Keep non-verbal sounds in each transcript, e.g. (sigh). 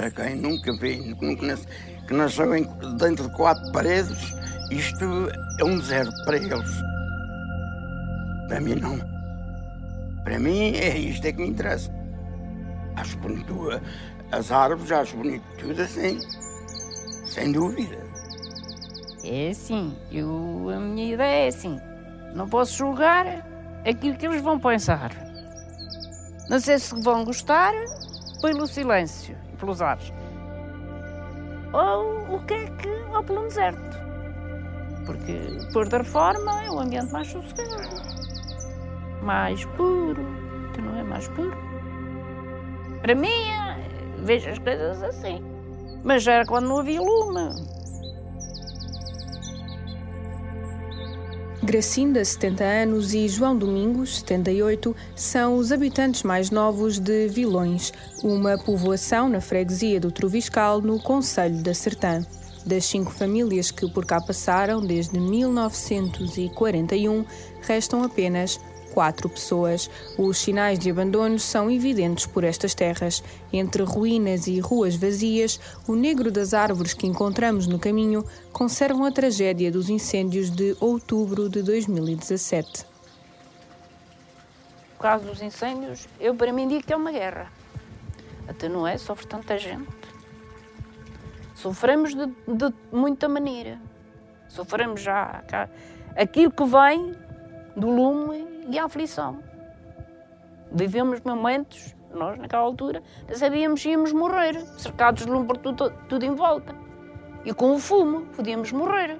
para quem nunca vê, nunca que nasceu dentro de quatro paredes, isto é um deserto para eles. Para mim não. Para mim é isto é que me interessa. Acho bonito as árvores, acho bonito tudo assim. Sem dúvida. É assim, eu, a minha ideia é assim. Não posso julgar aquilo que eles vão pensar. Não sei se vão gostar pelo silêncio pelos ares. Ou o que é que. ou pelo deserto. Porque, por da reforma, é um ambiente mais sossegado. Mais puro. Que não é mais puro. Para mim, é, vejo as coisas assim. Mas já era quando não havia lume. Gracinda, 70 anos, e João Domingos, 78, são os habitantes mais novos de Vilões, uma povoação na freguesia do Troviscal, no Conselho da Sertã. Das cinco famílias que por cá passaram desde 1941, restam apenas quatro pessoas. Os sinais de abandono são evidentes por estas terras. Entre ruínas e ruas vazias, o negro das árvores que encontramos no caminho conservam a tragédia dos incêndios de outubro de 2017. Por causa dos incêndios, eu para mim digo que é uma guerra. Até não é, sofre tanta gente. Sofremos de, de muita maneira. Sofremos já aquilo que vem do lume e a aflição. Vivemos momentos, nós naquela altura, sabíamos se íamos morrer, cercados de lume por tudo, tudo em volta. E com o fumo, podíamos morrer.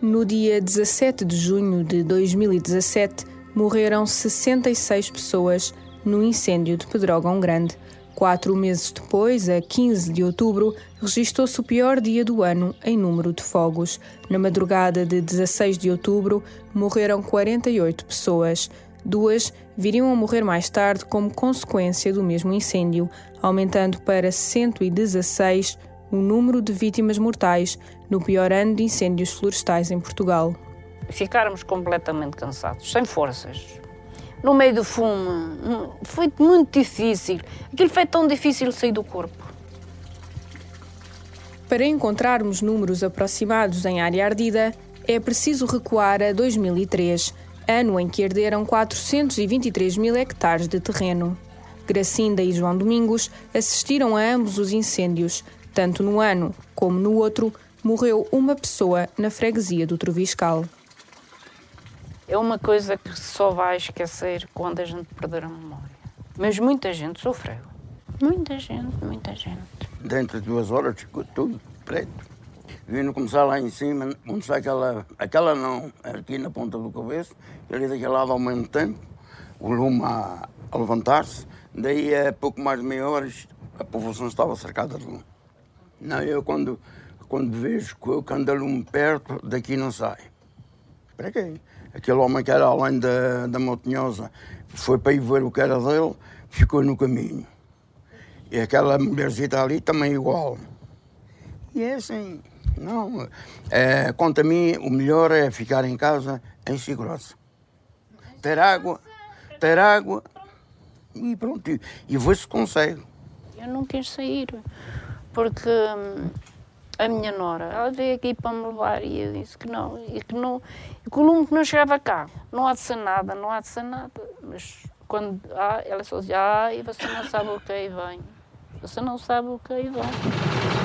No dia 17 de junho de 2017, morreram 66 pessoas no incêndio de Pedrógão Grande. Quatro meses depois, a 15 de outubro, registrou-se o pior dia do ano em número de fogos. Na madrugada de 16 de outubro, morreram 48 pessoas. Duas viriam a morrer mais tarde como consequência do mesmo incêndio, aumentando para 116 o número de vítimas mortais no pior ano de incêndios florestais em Portugal. Ficarmos completamente cansados, sem forças, no meio do fumo. Foi muito difícil. Aquilo foi tão difícil sair do corpo. Para encontrarmos números aproximados em área ardida, é preciso recuar a 2003, ano em que herderam 423 mil hectares de terreno. Gracinda e João Domingos assistiram a ambos os incêndios. Tanto no ano como no outro, morreu uma pessoa na freguesia do Troviscal é uma coisa que só vai esquecer quando a gente perder a memória. Mas muita gente sofreu. Muita gente, muita gente. Dentro de duas horas ficou tudo preto. Vindo começar lá em cima, onde sai aquela. Aquela não, aqui na ponta do cabeço, ali daquele lado ao mesmo tempo, o lume a, levantar-se. Daí a pouco mais de meia hora a população estava cercada de lume. Não, eu quando, quando vejo que eu ando a lume perto, daqui não sai. Aquele homem que era além da, da Montanhosa foi para ir ver o que era dele, ficou no caminho. E aquela mulherzita ali também igual. E é assim, não. É, quanto a mim, o melhor é ficar em casa em segurança. Ter água, ter água e pronto. E, ver se consegue. Eu não quis sair, porque hum, a minha nora, ela veio aqui para me levar e eu disse que não, e que não, e que o lume que não chegava cá, não há de ser nada, não há de ser nada. Mas quando ah, ela só dizia, ah, e você não sabe o que aí vem, você não sabe o que aí vem.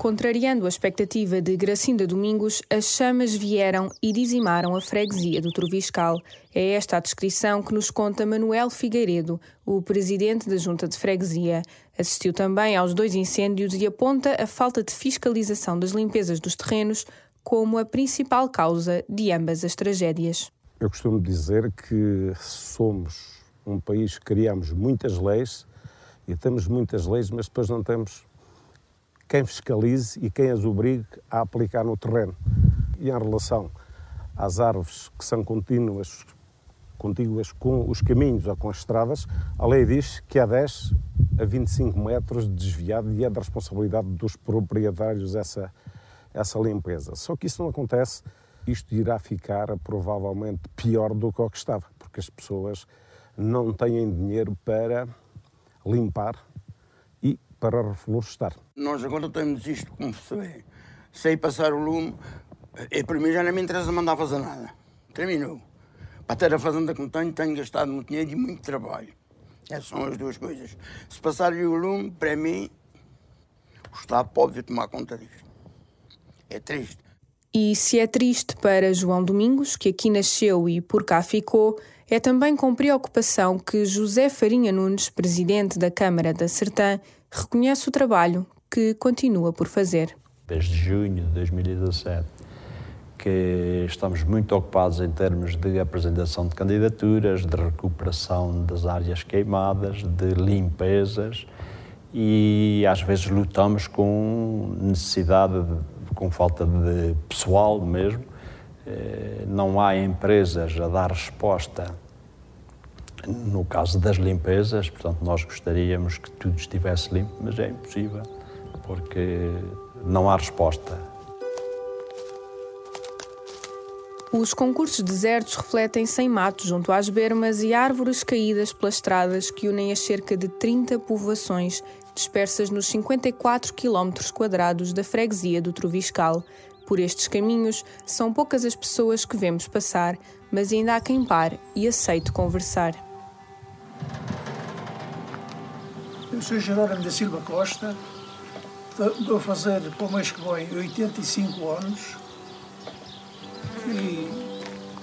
Contrariando a expectativa de Gracinda Domingos, as chamas vieram e dizimaram a freguesia do Troviscal. É esta a descrição que nos conta Manuel Figueiredo, o presidente da Junta de Freguesia. Assistiu também aos dois incêndios e aponta a falta de fiscalização das limpezas dos terrenos como a principal causa de ambas as tragédias. Eu costumo dizer que somos um país que criamos muitas leis e temos muitas leis, mas depois não temos quem fiscalize e quem as obrigue a aplicar no terreno. E em relação às árvores que são contínuas, contíguas com os caminhos ou com as estradas, a lei diz que há 10 a 25 metros de desviado e é da responsabilidade dos proprietários essa, essa limpeza. Só que isso não acontece, isto irá ficar provavelmente pior do que o que estava, porque as pessoas não têm dinheiro para limpar para reflorestar. Nós agora temos isto como se vê. Sei passar o lume, e para mim já não me interessa mandar fazer nada. Terminou. Para ter a fazenda como tenho, tenho gastado muito dinheiro e muito trabalho. Essas são as duas coisas. Se passar o lume, para mim, o Estado pode tomar conta disto. É triste. E se é triste para João Domingos, que aqui nasceu e por cá ficou, é também com preocupação que José Farinha Nunes, presidente da Câmara da Sertã, reconhece o trabalho que continua por fazer. Desde junho de 2017 que estamos muito ocupados em termos de apresentação de candidaturas, de recuperação das áreas queimadas, de limpezas e às vezes lutamos com necessidade, de, com falta de pessoal mesmo. Eh, não há empresas a dar resposta no caso das limpezas, portanto, nós gostaríamos que tudo estivesse limpo, mas é impossível, porque não há resposta. Os concursos desertos refletem-se em matos junto às bermas e árvores caídas pelas estradas que unem as cerca de 30 povoações dispersas nos 54 km quadrados da freguesia do Troviscal. Por estes caminhos, são poucas as pessoas que vemos passar, mas ainda há quem pare e aceite conversar. Eu sou Jerónimo da Silva Costa, a fazer para o mês que vem 85 anos e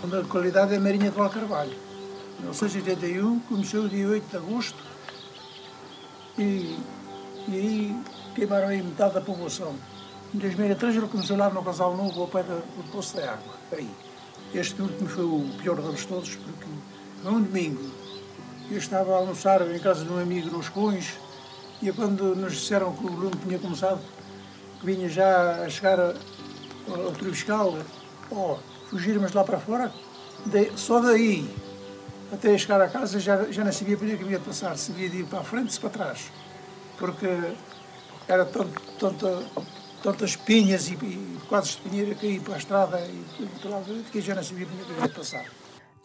a qualidade é Marinha de Val Carvalho. Em 1981 começou dia 8 de agosto e, e aí queimaram aí metade da população. Em 2003 ele começou lá no Casal Novo ao pé do Poço de Água. Aí. Este último foi o pior deles todos porque um domingo. Eu estava a almoçar em casa de um amigo nos Cões e quando nos disseram que o lume tinha começado, que vinha já a chegar ao Tribiscal, oh, fugirmos lá para fora, de, só daí até chegar a casa já, já não sabia para onde é havia de passar, se havia de ir para a frente se para trás, porque era tanto, tantas pinhas e, e quase espinheira cair para a estrada e, e lá, que já não sabia para onde é havia de passar.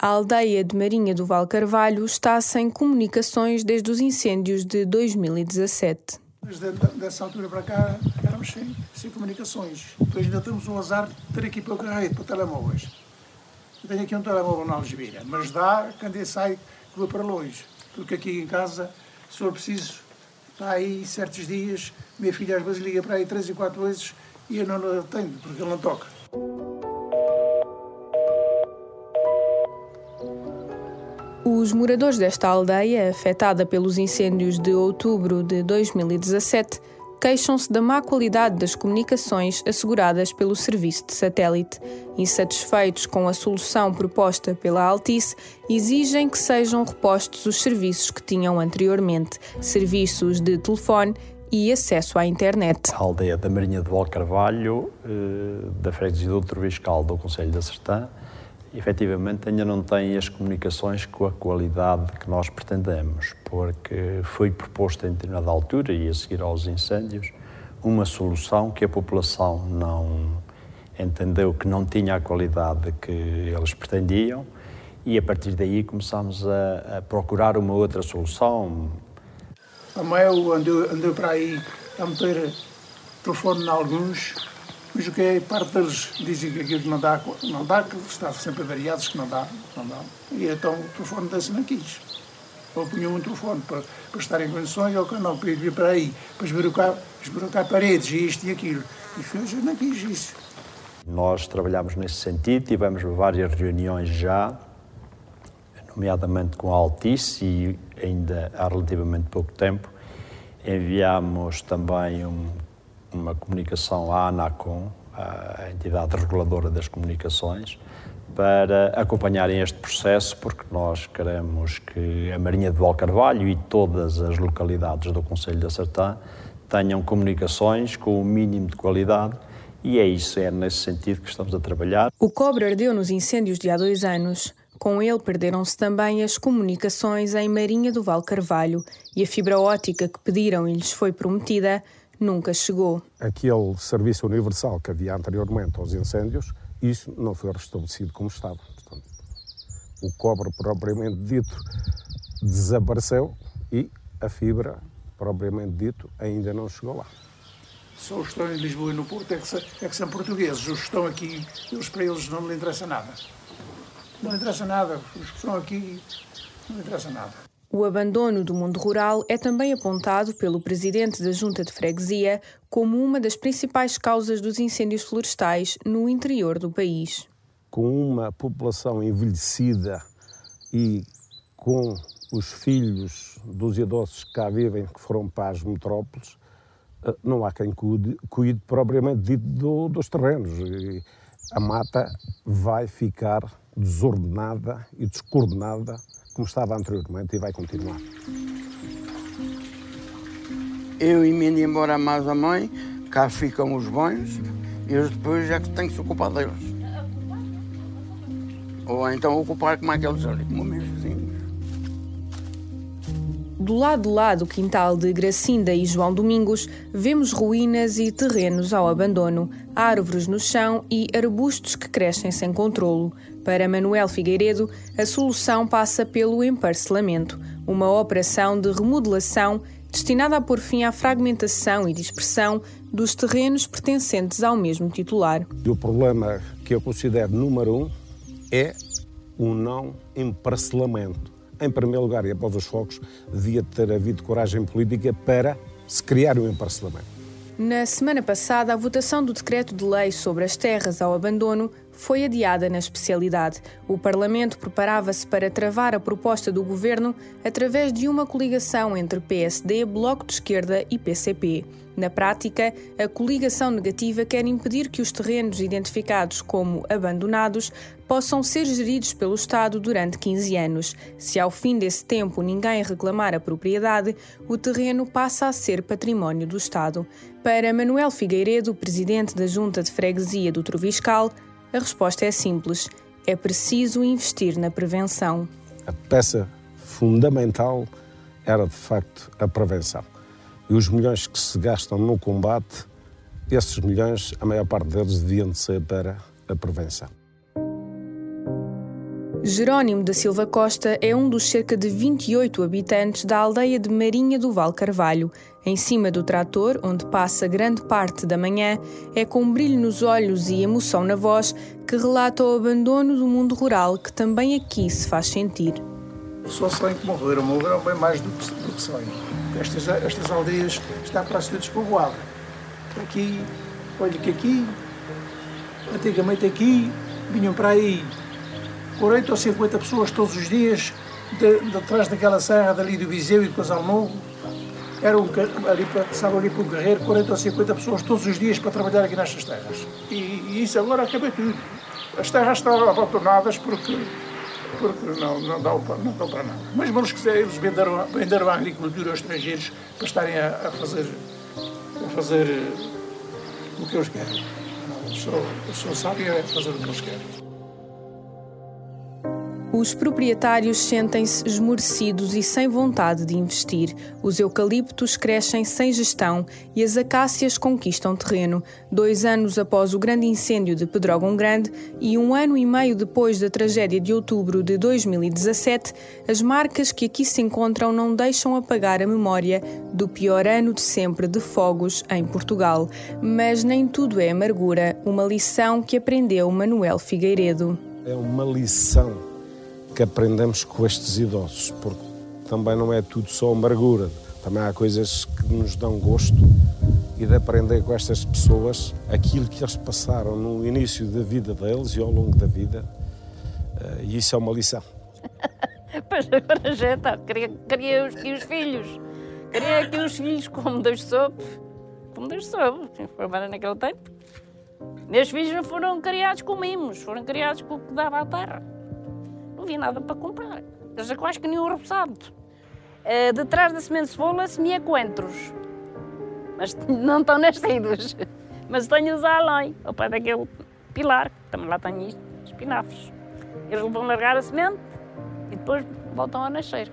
A aldeia de Marinha do Val Carvalho está sem comunicações desde os incêndios de 2017. Desde dessa altura para cá éramos sem, sem comunicações. Depois ainda temos o azar de ter aqui o carreiro, para telemóveis. Eu tenho aqui um telemóvel na Algebira, mas dá quando sai que vou para longe. Porque aqui em casa, se for preciso, está aí certos dias, minha filha às vezes liga para aí três e quatro vezes e eu não atendo, porque ele não toca. Os moradores desta aldeia, afetada pelos incêndios de outubro de 2017, queixam-se da má qualidade das comunicações asseguradas pelo serviço de satélite. Insatisfeitos com a solução proposta pela Altice, exigem que sejam repostos os serviços que tinham anteriormente, serviços de telefone e acesso à internet. A aldeia da Marinha de Val Carvalho, eh, da freguesia do Troviscal do Conselho da Sertã, efetivamente ainda não tem as comunicações com a qualidade que nós pretendemos, porque foi proposta em determinada altura e a seguir aos incêndios uma solução que a população não entendeu que não tinha a qualidade que eles pretendiam e a partir daí começamos a, a procurar uma outra solução. A Mel andou, andou para aí a meter telefone em alguns mas o que é, parte deles dizem que aquilo não dá, não dá, que está sempre variados que não dá, não dá. E então o telefone desse não quis. Ou punham um telefone para, para estar em condições, ou não, para ir para aí, para esburocar, paredes e isto e aquilo. E eu não quis isso. Nós trabalhamos nesse sentido, tivemos várias reuniões já, nomeadamente com a Altice e ainda há relativamente pouco tempo. Enviámos também um uma comunicação à ANACOM, a entidade reguladora das comunicações, para acompanharem este processo, porque nós queremos que a Marinha de Valcarvalho e todas as localidades do Conselho da Sertã tenham comunicações com o mínimo de qualidade e é isso, é nesse sentido que estamos a trabalhar. O cobre ardeu nos incêndios de há dois anos. Com ele perderam-se também as comunicações em Marinha do Val Carvalho e a fibra ótica que pediram e lhes foi prometida nunca chegou. Aquele serviço universal que havia anteriormente aos incêndios, isso não foi restabelecido como estava. Portanto, o cobre propriamente dito desapareceu e a fibra, propriamente dito, ainda não chegou lá. Só os que estão em Lisboa e no Porto é que, é que são portugueses. Os que estão aqui, eles, para eles não lhe interessa nada. Não lhe interessa nada. Os que estão aqui não lhe interessa nada. O abandono do mundo rural é também apontado pelo presidente da Junta de Freguesia como uma das principais causas dos incêndios florestais no interior do país. Com uma população envelhecida e com os filhos dos idosos que cá vivem, que foram para as metrópoles, eh, não há quem cuide, cuide propriamente dito do, dos terrenos. E a mata vai ficar desordenada e descoordenada como estava anteriormente e vai continuar. Eu emendo embora mais a mãe, cá ficam os bons, e eles depois já que têm que se ocupar deles. Ou então ocupar como aqueles ali, como vizinhos. Do lado de lá do quintal de Gracinda e João Domingos, vemos ruínas e terrenos ao abandono, árvores no chão e arbustos que crescem sem controlo. Para Manuel Figueiredo, a solução passa pelo emparcelamento, uma operação de remodelação destinada a pôr fim à fragmentação e dispersão dos terrenos pertencentes ao mesmo titular. O problema que eu considero número um é o não emparcelamento em primeiro lugar, e após os focos, devia ter havido coragem política para se criar um emparcelamento. Na semana passada, a votação do decreto de lei sobre as terras ao abandono foi adiada na especialidade. O Parlamento preparava-se para travar a proposta do governo através de uma coligação entre PSD, Bloco de Esquerda e PCP. Na prática, a coligação negativa quer impedir que os terrenos identificados como abandonados possam ser geridos pelo Estado durante 15 anos. Se ao fim desse tempo ninguém reclamar a propriedade, o terreno passa a ser património do Estado. Para Manuel Figueiredo, presidente da Junta de Freguesia do Troviscal, a resposta é simples: é preciso investir na prevenção. A peça fundamental era de facto a prevenção. E os milhões que se gastam no combate, esses milhões, a maior parte deles deviam de ser para a prevenção. Jerónimo da Silva Costa é um dos cerca de 28 habitantes da aldeia de Marinha do Val Carvalho. Em cima do trator, onde passa grande parte da manhã, é com brilho nos olhos e emoção na voz que relata o abandono do mundo rural que também aqui se faz sentir. Só sonho que morreram, morreram bem mais do que, do que sonho. Estas, estas aldeias estão para ser despovoadas. Aqui, olha que aqui, antigamente aqui, vinham para aí 40 ou 50 pessoas todos os dias de, daquela serra dali do Viseu e do Casal Novo. Era um, ali, passavam ali para o Guerreiro 40 ou 50 pessoas todos os dias para trabalhar aqui nestas terras. E, e isso agora acabou tudo. As terras estão abandonadas porque, porque não, não, dão, não dão para nada. Mas vamos que eles venderam, venderam a agricultura aos estrangeiros para estarem a, a fazer, a fazer o que eles querem. A pessoa, a pessoa sabe é fazer o que eles querem. Os proprietários sentem-se esmorecidos e sem vontade de investir. Os eucaliptos crescem sem gestão e as acácias conquistam terreno. Dois anos após o grande incêndio de Pedrógão Grande e um ano e meio depois da tragédia de outubro de 2017, as marcas que aqui se encontram não deixam apagar a memória do pior ano de sempre de fogos em Portugal. Mas nem tudo é amargura, uma lição que aprendeu Manuel Figueiredo. É uma lição que aprendemos com estes idosos, porque também não é tudo só amargura, também há coisas que nos dão gosto e de aprender com estas pessoas aquilo que eles passaram no início da vida deles e ao longo da vida, eh, e isso é uma lição. (laughs) pois agora já está, queria, queria os, os filhos, queria aqui os filhos como Deus soube, como Deus soube, agora naquele tempo. Meus filhos não foram criados com mimos, foram criados com o que dava à terra não havia nada para comprar. Eles quase que nem o repousado. Uh, detrás da semente de cebola semia coentros. Mas não estão nascidos. Mas tenho-os além, ao pé daquele pilar, também lá tenho isto, espinafres. Eles vão largar a semente e depois voltam a nascer.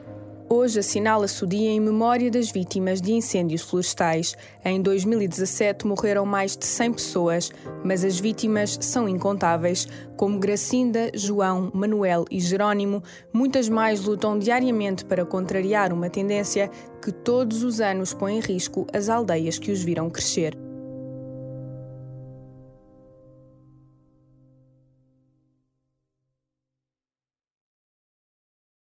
Hoje assinala-se o dia em memória das vítimas de incêndios florestais. Em 2017 morreram mais de 100 pessoas, mas as vítimas são incontáveis. Como Gracinda, João, Manuel e Jerónimo, muitas mais lutam diariamente para contrariar uma tendência que todos os anos põe em risco as aldeias que os viram crescer.